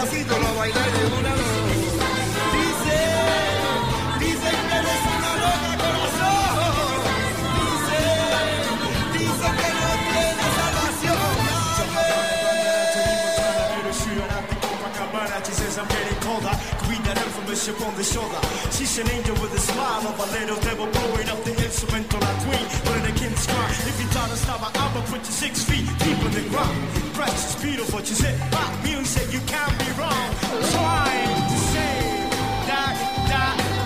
pasito lo bailaré. bishop on the shoulder. She's an angel with a smile of a little devil blowing up the instrument on a queen. But of the kings cry. If you try to stop her, I'ma put you six feet deep in the ground. Precious, beautiful, she said, pop music, you can't be wrong. Trying to say that, that.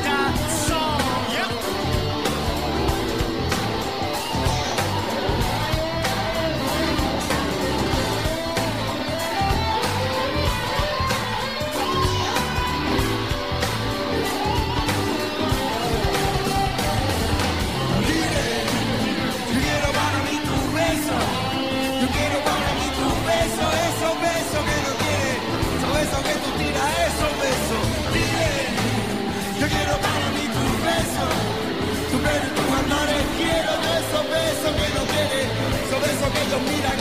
eso que no quieren, sobre eso que ellos miran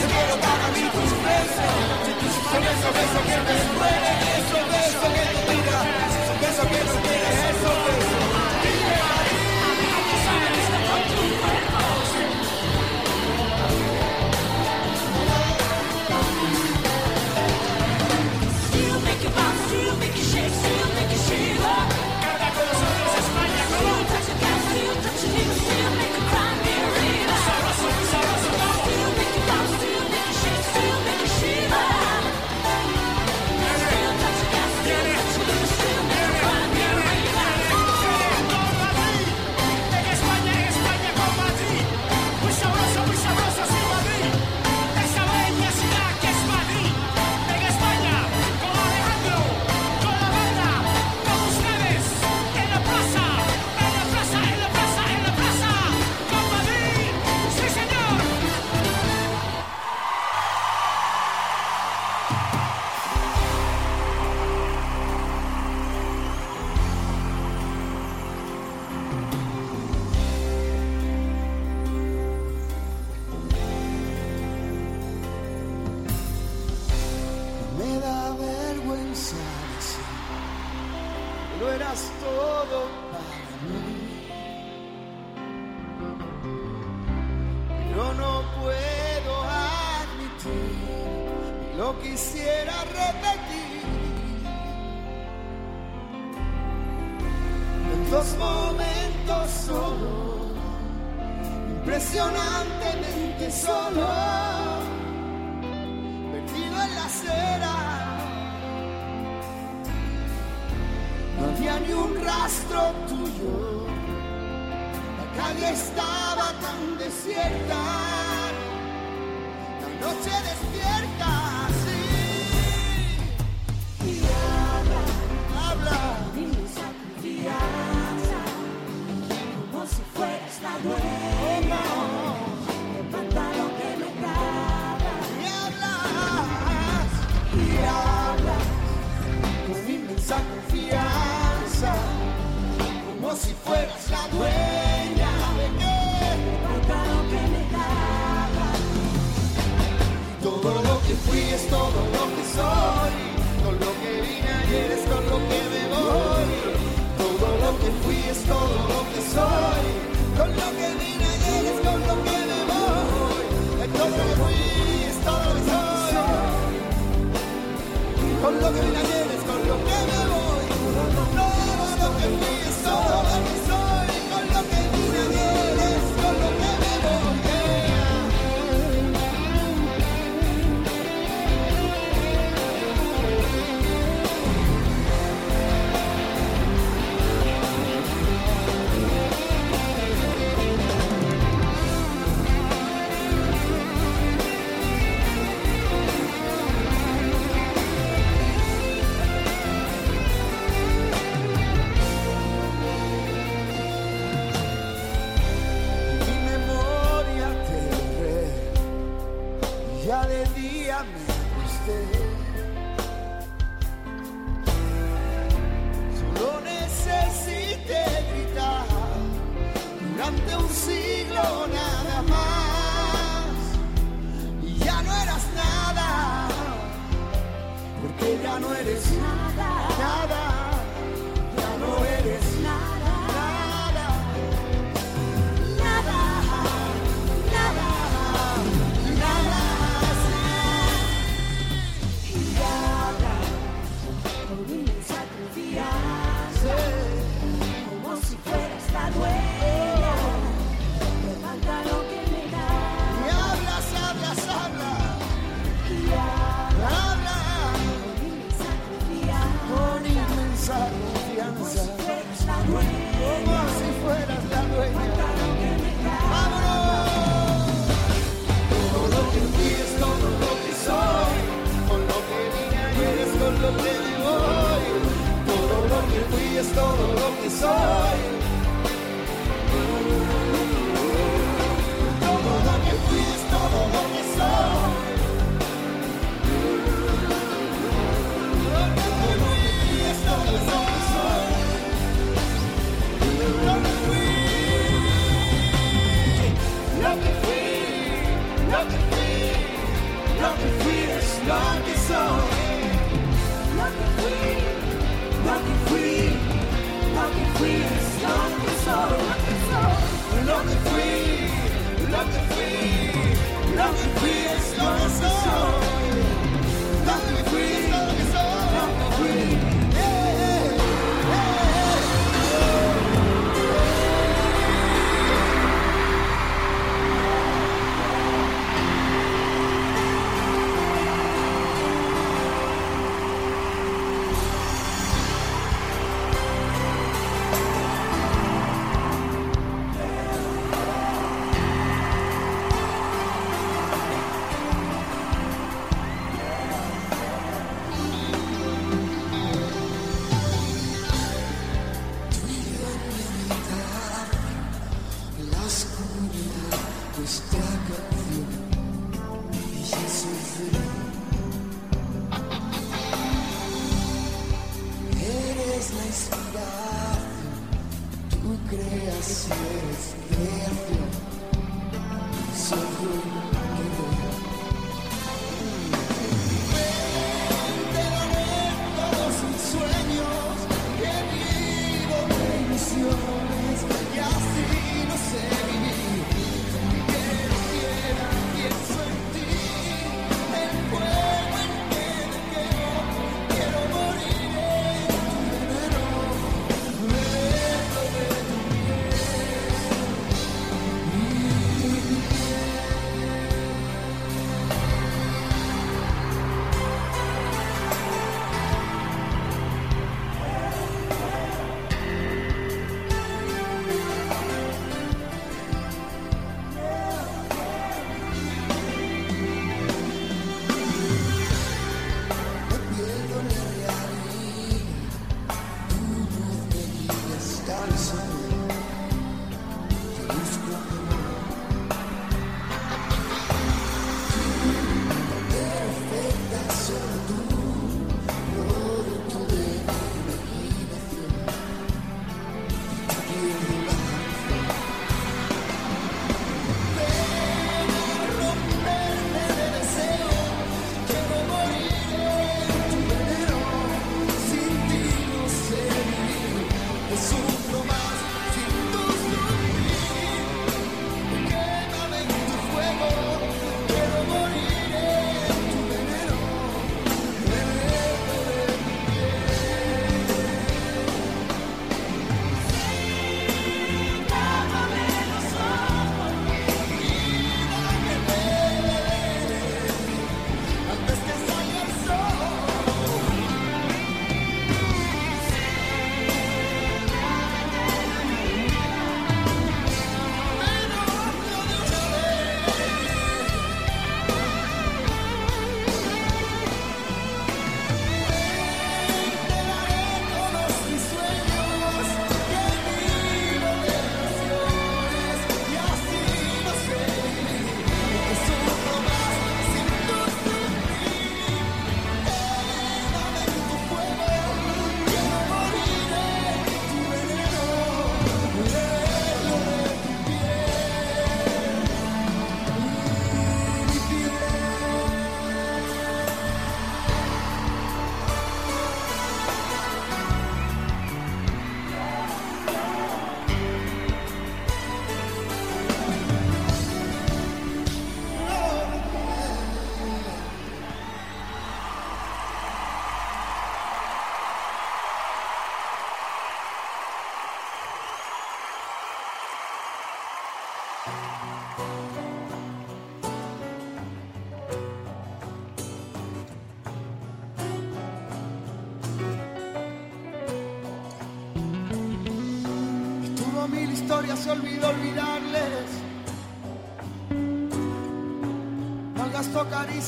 yo quiero para mí tus besos, sobre esos besos que me duelen, esos besos que tú miras, esos besos que no quieres, esos besos. Still make you bounce, make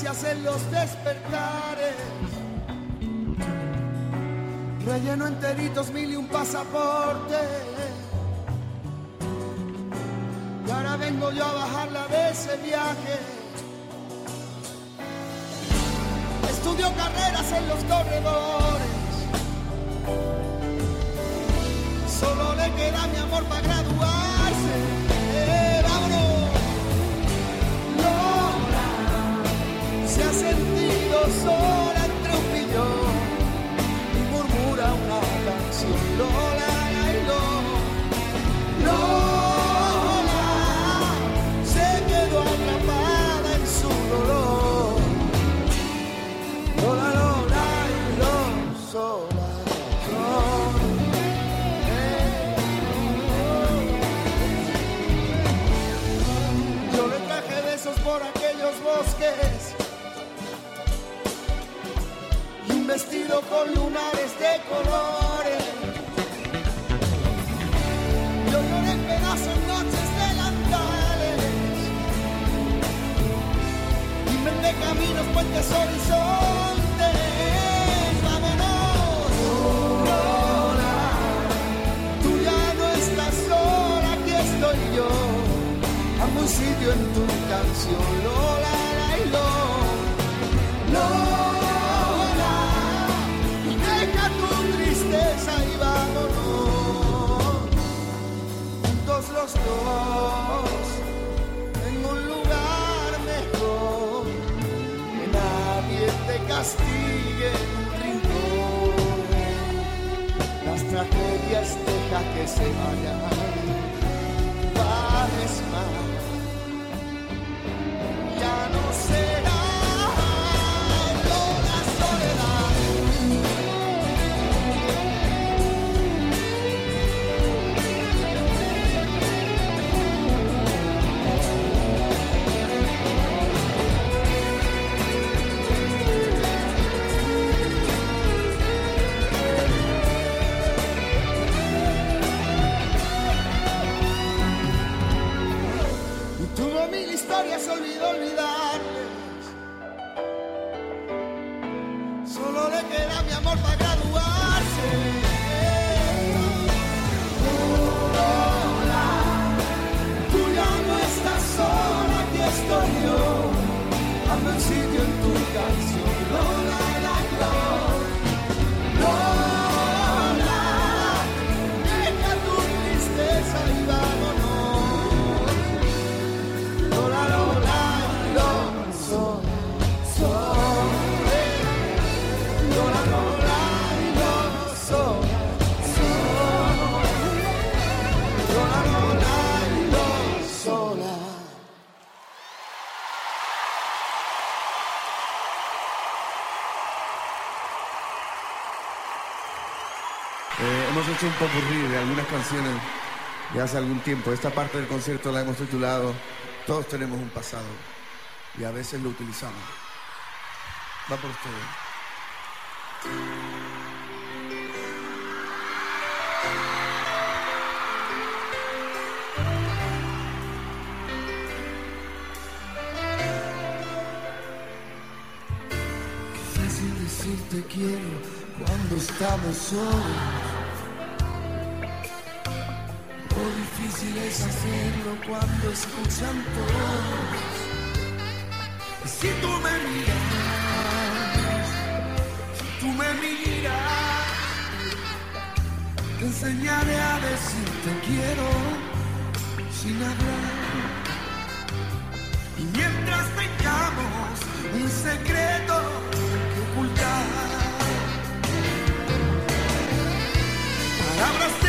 caricias en los despertares. Relleno enteritos mil y un pasaporte. Y ahora vengo yo a bajarla de ese viaje. Estudió carreras en los corredores. Solo le queda mi amor para graduarse. Y un vestido con lunares de colores. Yo lloré en pedazos noches delantales, inventé caminos, puentes, horizontes. Vámonos, Lola, tú ya no estás sola, aquí estoy yo. Amo un sitio en tu canción, Lola, castigue en un rincón. Las tragedias deja que se vayan. Vales más. Ya Eh, hemos hecho un popurrí de algunas canciones de hace algún tiempo. Esta parte del concierto la hemos titulado Todos tenemos un pasado y a veces lo utilizamos. Va por ustedes. Te quiero cuando estamos solos. Difícil es hacerlo cuando escuchan todos. Si tú me miras, si tú me miras, te enseñaré a decir te quiero sin hablar. Y mientras tengamos un secreto que ocultar, palabras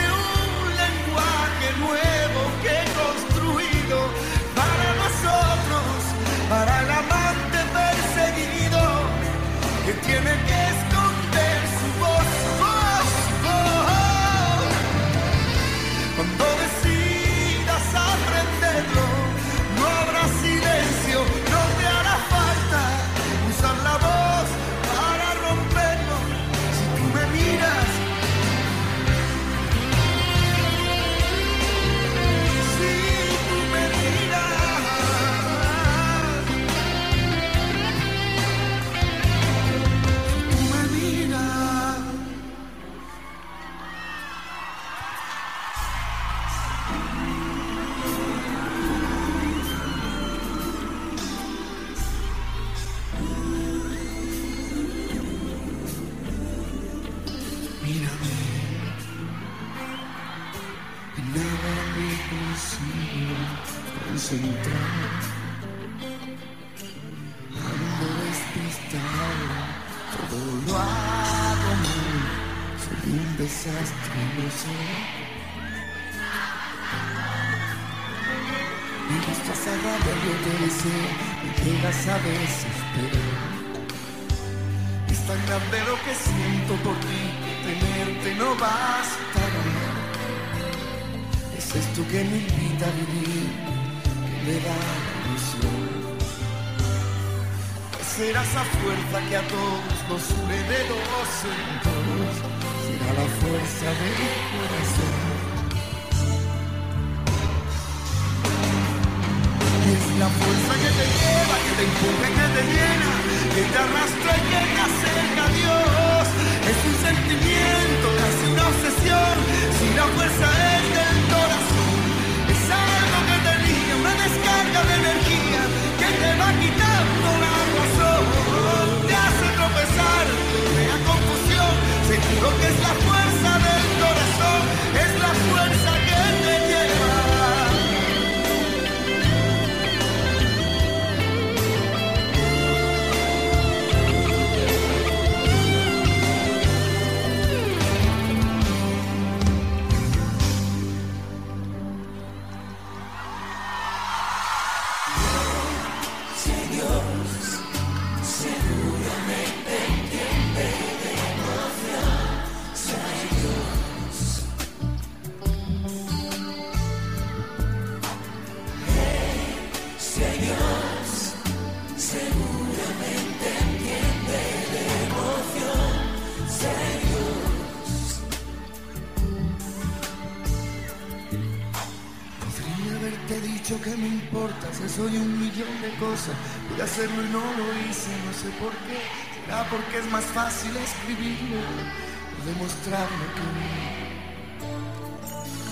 Me gustas a rabia, yo te deseo, me llegas a desesperar. Es tan grande lo que siento por ti, tenerte no bastará. Es esto que me invita a vivir, que me da ilusión. Será esa fuerza que a todos nos une de dos en dos. Será la fuerza del corazón. La fuerza que te lleva, que te empuja, que te llena, que te arrastra y que te acerca a Dios. Es un sentimiento, casi una obsesión, si la fuerza es del corazón. Es algo que te liga, una descarga de energía que te va quitando la razón. Te hace tropezar, te crea confusión, seguro que es la fuerza del corazón, hacerlo y no lo hice, no sé por qué. Ah, porque es más fácil escribirlo, demostrarlo que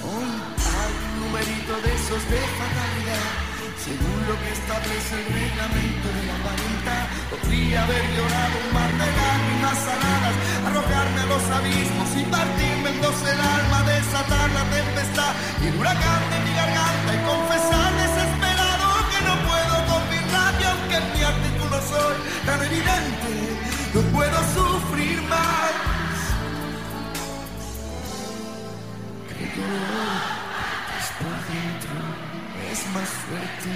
hay un numerito de esos de fatalidad. Según lo que establece el reglamento de la voluntad, podría haber llorado un mar de lágrimas saladas, arrojarme a los abismos y partirme en dos el alma, desatar la tempestad y el huracán de mi garganta y confesar tan evidente, no puedo sufrir más. Creo que es por dentro es más fuerte.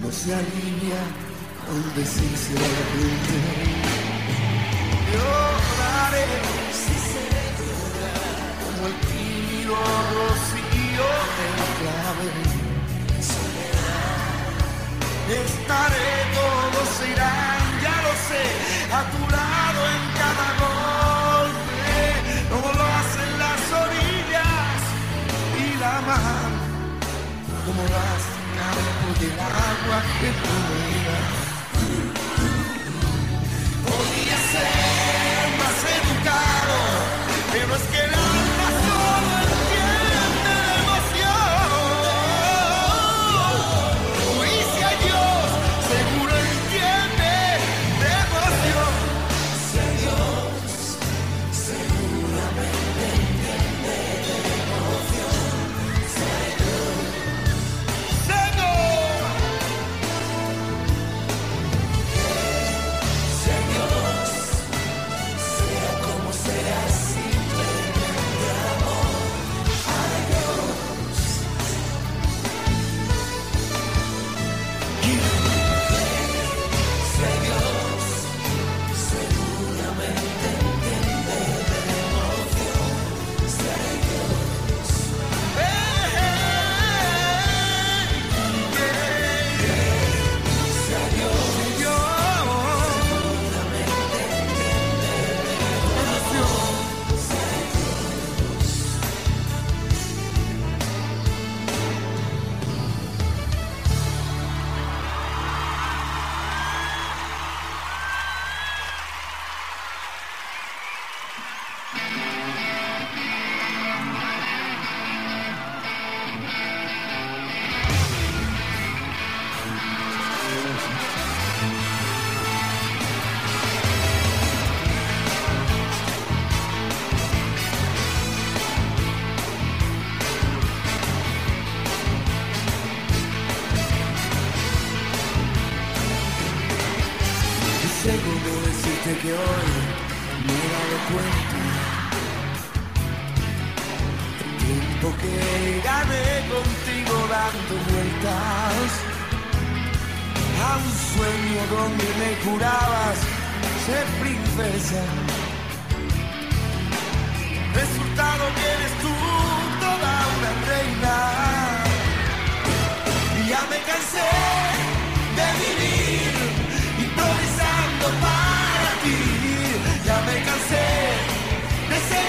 No se alivia con decirse a la gente. Lloraré, si se llorar, como el tímido rocío del clave. Estaré, todos irán, ya lo sé, a tu lado en cada golpe, como lo hacen las orillas y la mar, como las campos del agua que fluirá. Podría ser más educado, pero es que el que hoy me he dado cuenta del tiempo que gané contigo dando vueltas a un sueño donde me jurabas ser princesa. Resultado que eres tú toda una reina. Y ya me cansé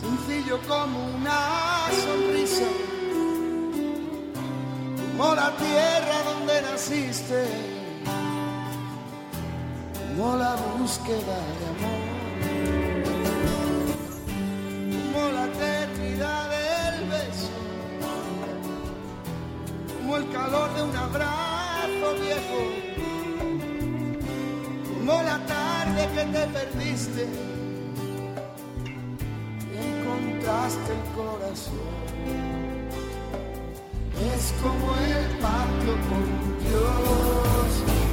sencillo como una sonrisa, como la tierra donde naciste, como la búsqueda de amor, como la eternidad del beso, como el calor de un abrazo viejo. Como la tarde que te perdiste y encontraste el corazón. Es como el pacto con Dios.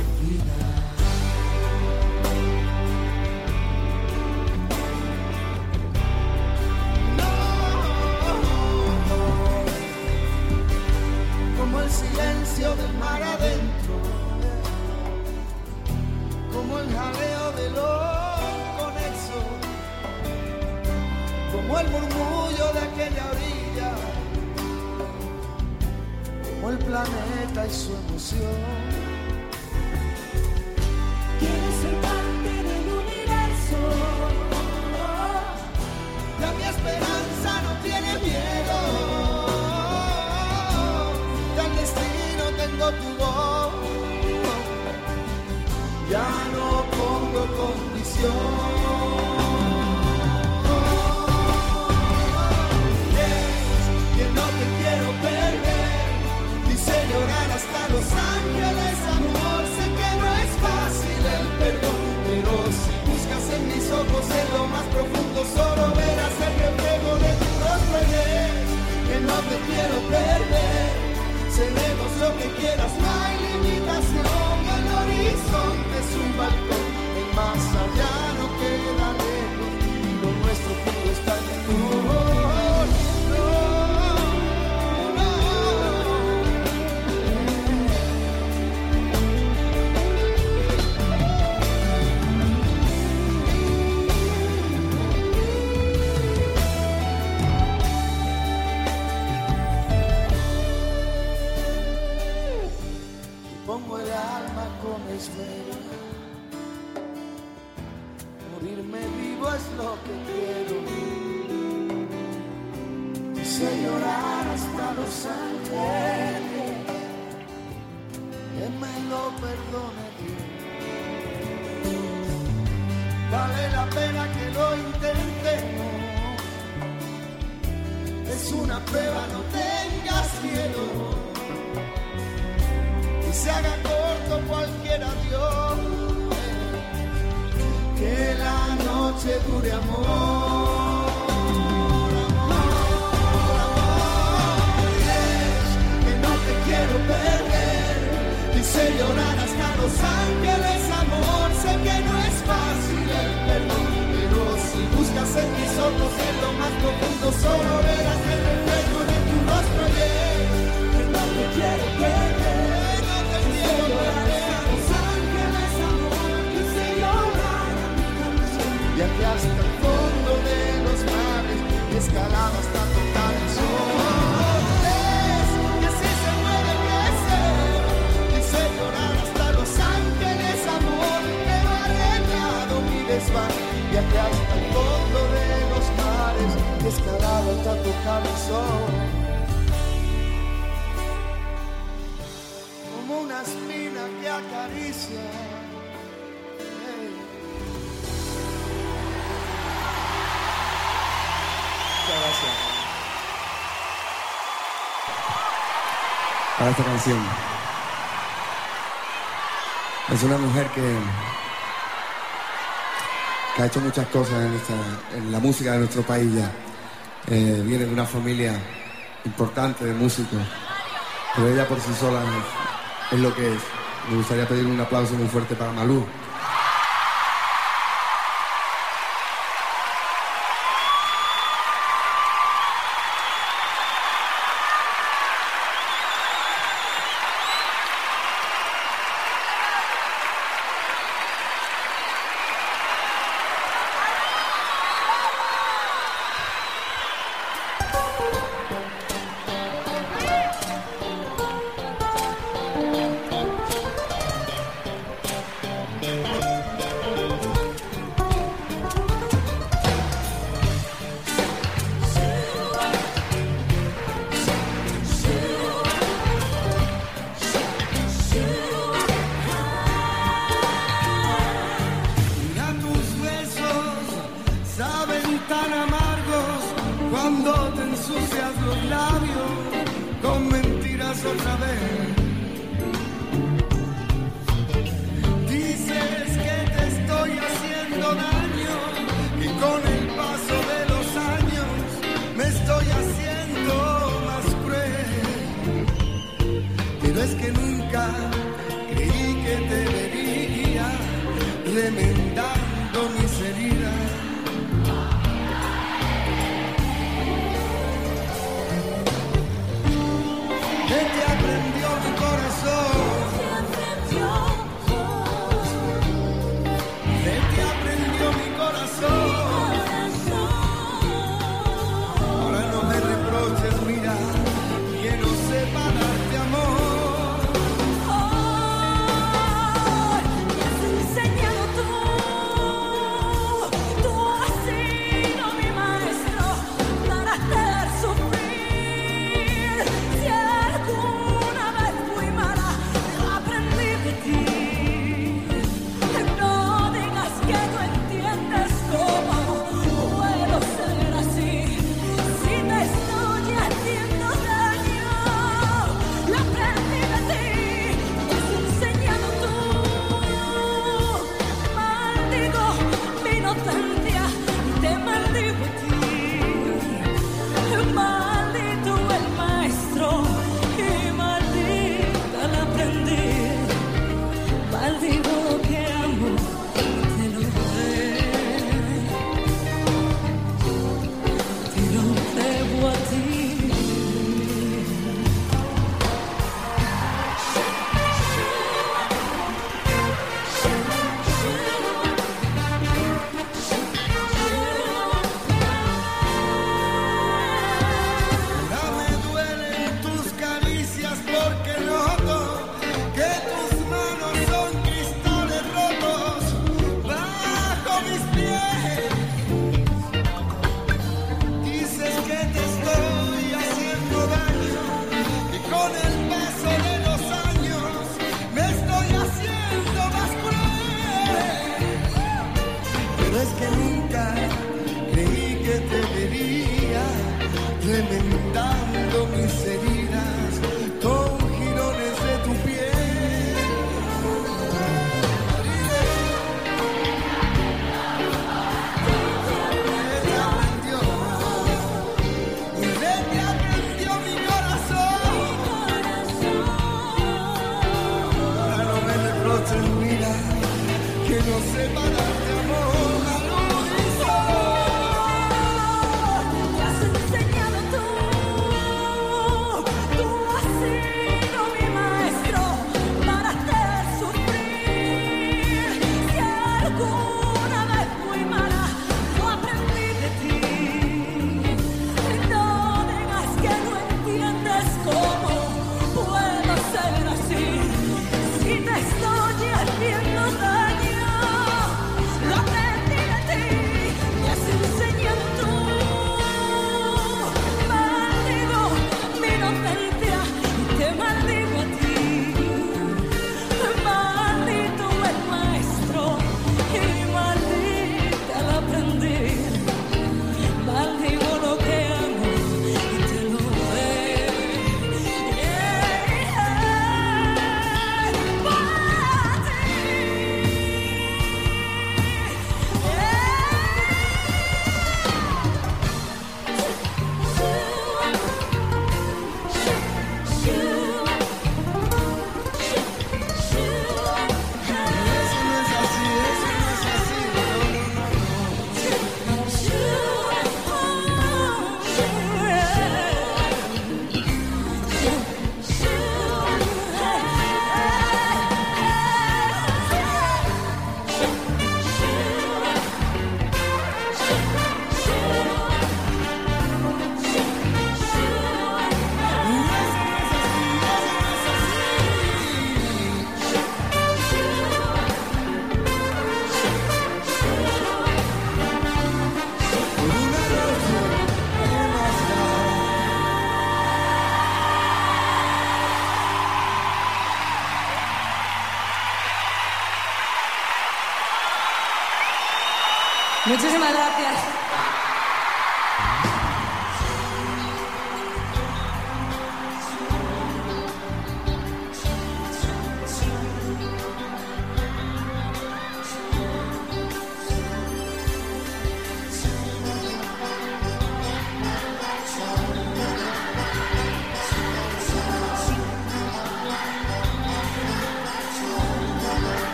Con esmero. Morirme vivo es lo que quiero. Quise llorar hasta los ángeles. Que me lo perdone Dios. Vale la pena que lo intentemos. Es una prueba, no tengas miedo y se haga corto cualquier adiós. Que la noche dure amor. amor, que no te quiero perder. Dice llorar hasta los ángeles, amor. Sé que no es fácil el perdón, pero si buscas en mis ojos en lo más profundo, solo verás el reflejo de tu rostro. Y es que no te quiero perder. Viaje hasta el fondo de los mares, escalado hasta tocar el. Como una espina que acaricia. Muchas gracias. para esta canción. Es una mujer que, que ha hecho muchas cosas en, la música de nuestro país ya. Eh, viene de una familia importante de músicos, pero ella por sí sola es, es lo que es. Me gustaría pedir un aplauso muy fuerte para Malú.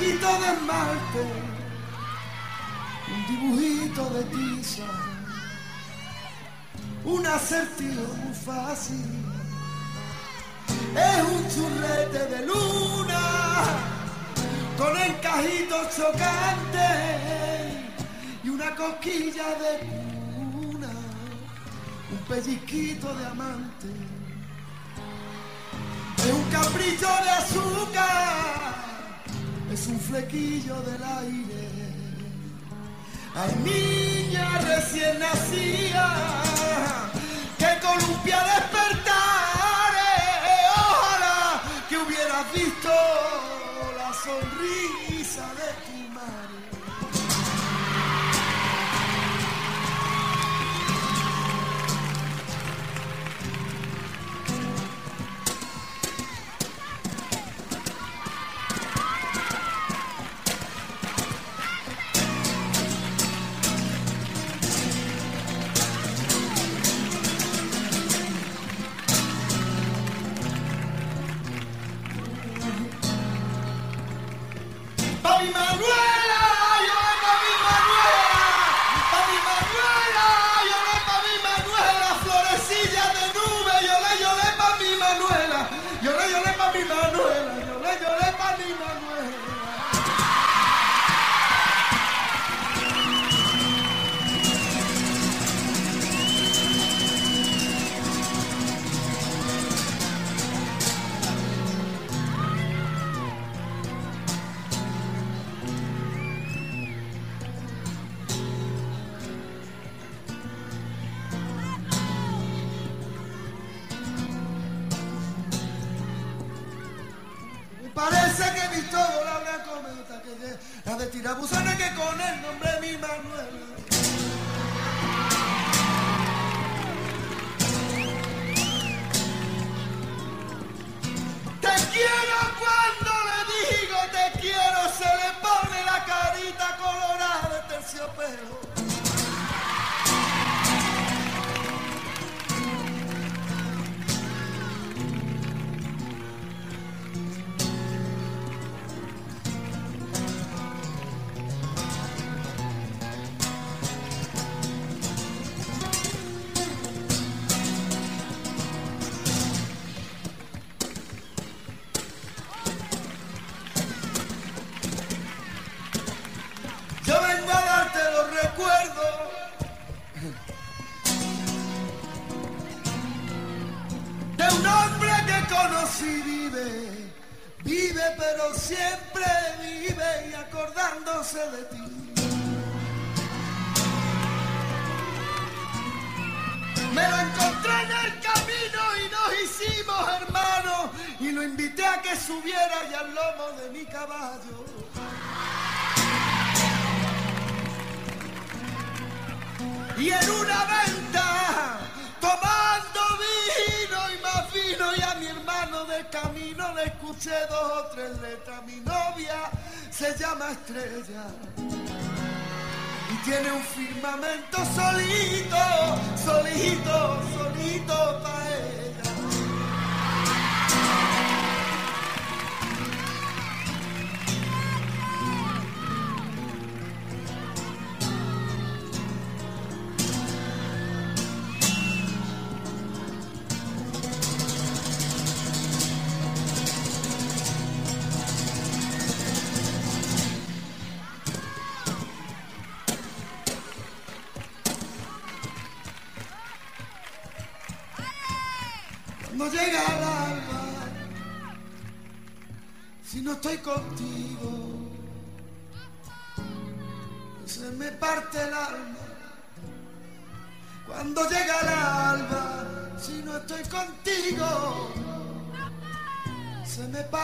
Charquito de esmalte, un dibujito de tiza, un acertijo muy fácil. Es un churrete de luna con encajitos chocantes y una cosquilla de cuna, un pellizquito de amante. Es un capricho de un flequillo del aire. Ay, niña recién nacida, que columpia despertar. Ojalá que hubieras visto la sonrisa y lo invité a que subiera y al lomo de mi caballo. y en una venta tomando vino y más vino y a mi hermano de camino le escuché dos o tres letras. Mi novia se llama Estrella y tiene un firmamento solito, solito, solito para.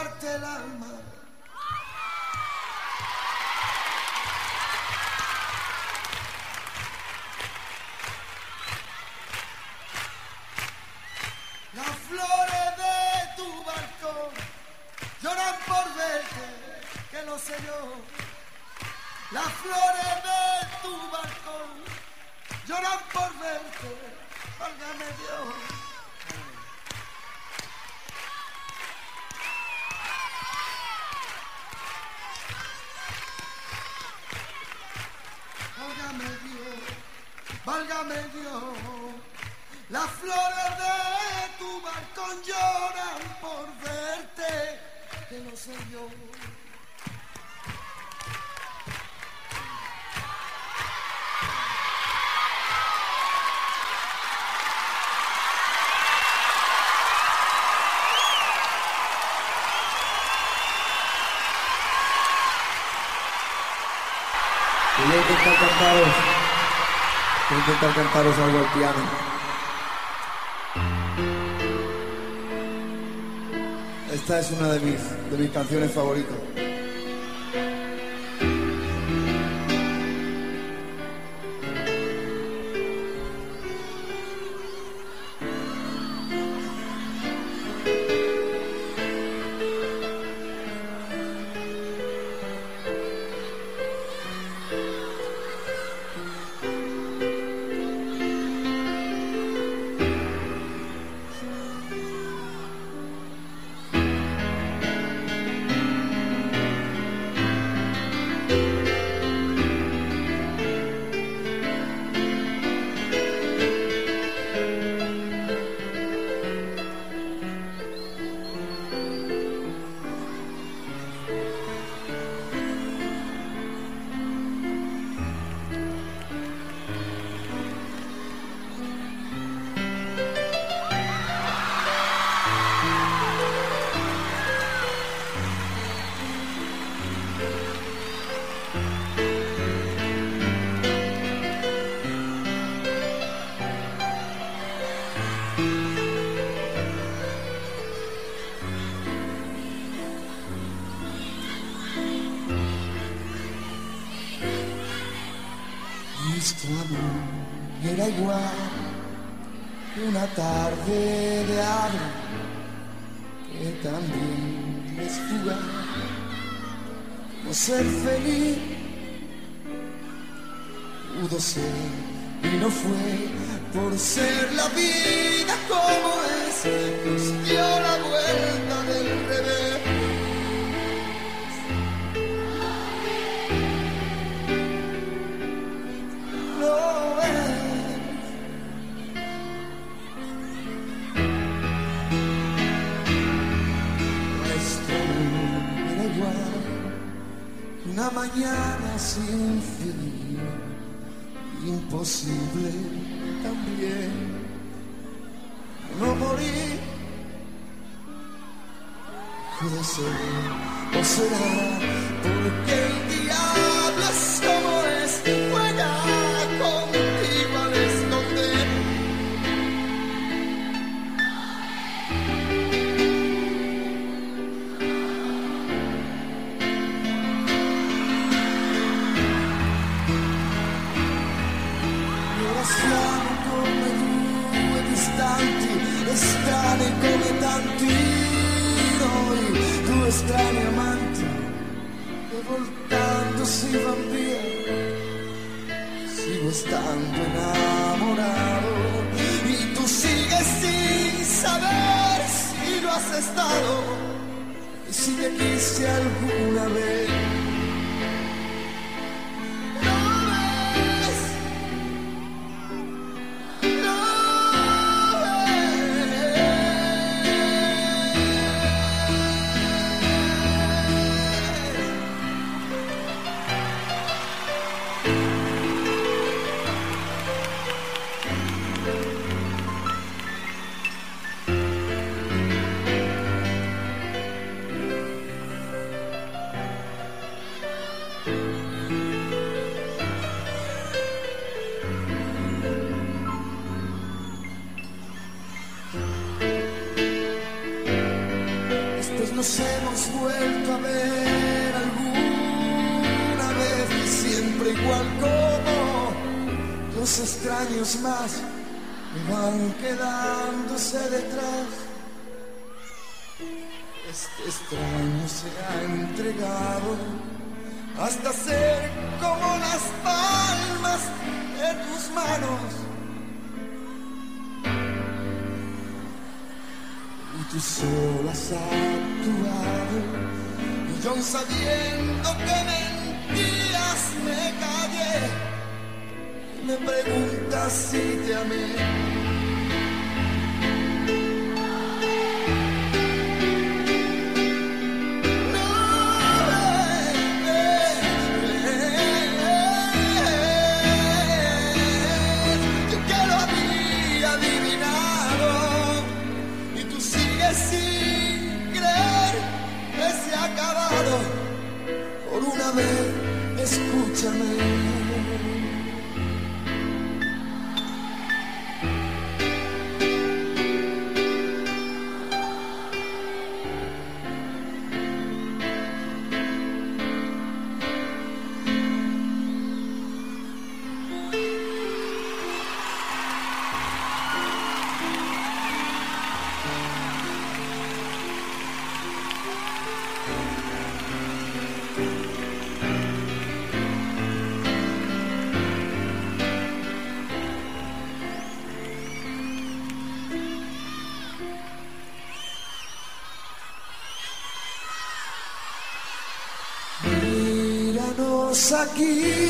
Parte el alma. intentar cantaros. Voy a intentar cantaros algo al piano. Esta es una de mis, de mis canciones favoritas. Pour se lever, pour cela, pour estando enamorado y tú sigues sin saber si lo has estado y si te quise alguna vez. aquí.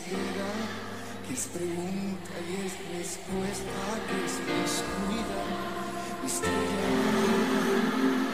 que es pregunta y es respuesta, que es descuida, estrella.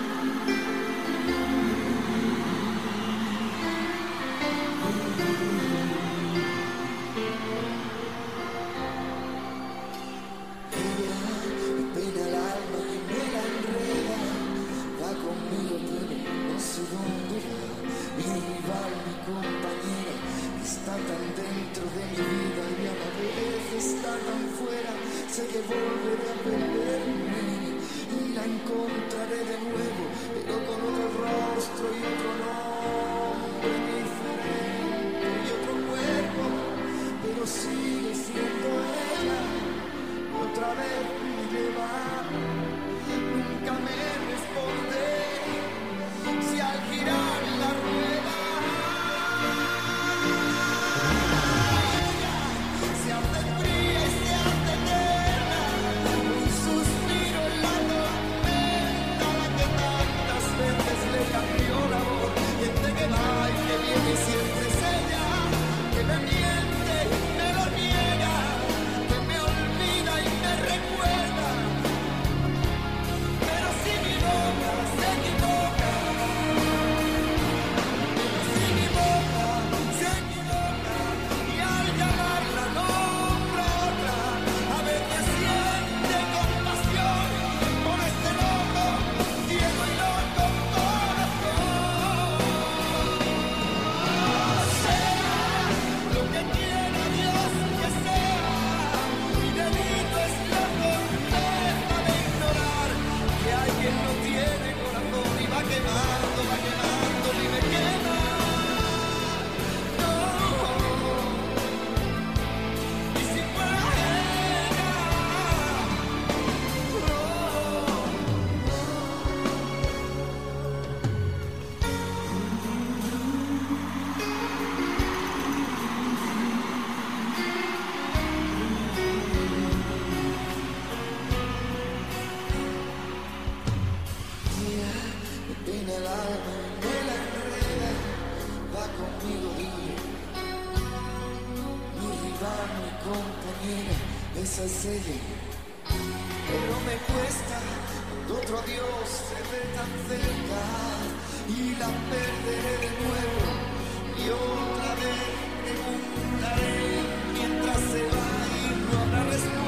pero me cuesta otro adiós se ve tan cerca y la perderé de nuevo y otra vez preguntaré mientras se va y no habrá respuesta.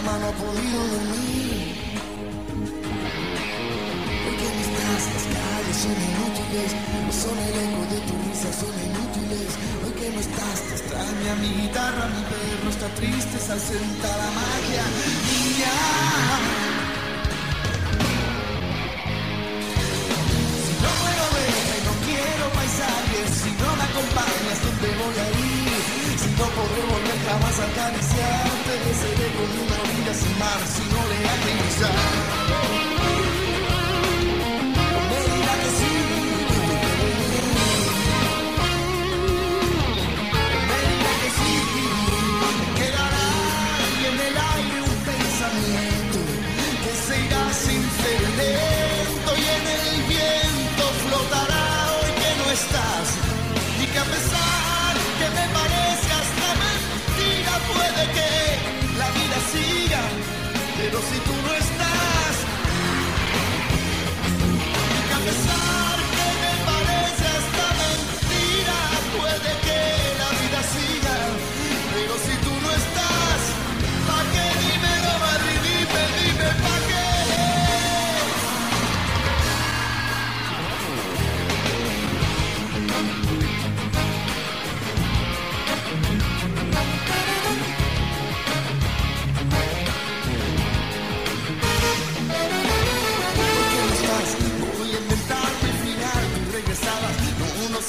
cama no ha podido dormir. Porque mis frases calles son inútiles, son el eco de tu risa, son inútiles. Hoy que no estás, te extraña mi guitarra, mi perro está triste, se ausenta la magia. Niña. si no la acompañas, ¿dónde voy a ir? No podemos nunca más acariciarte, seré como una vida sin mar si no le haces que la vida siga, pero si tú no estás, mi cabeza.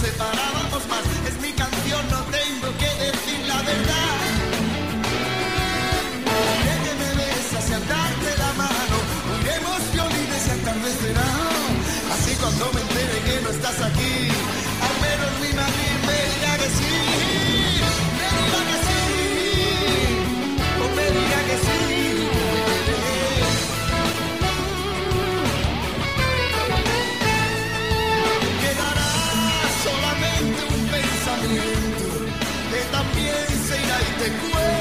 separábamos más. Es mi canción, no tengo que decir la verdad. Porque que me besas y al darte la mano, uniremos violines y atardecerá. Así cuando me entere que no estás aquí, al menos mi madre me dirá que sí. Me dirá que sí, o me dirá que sí. te cuento.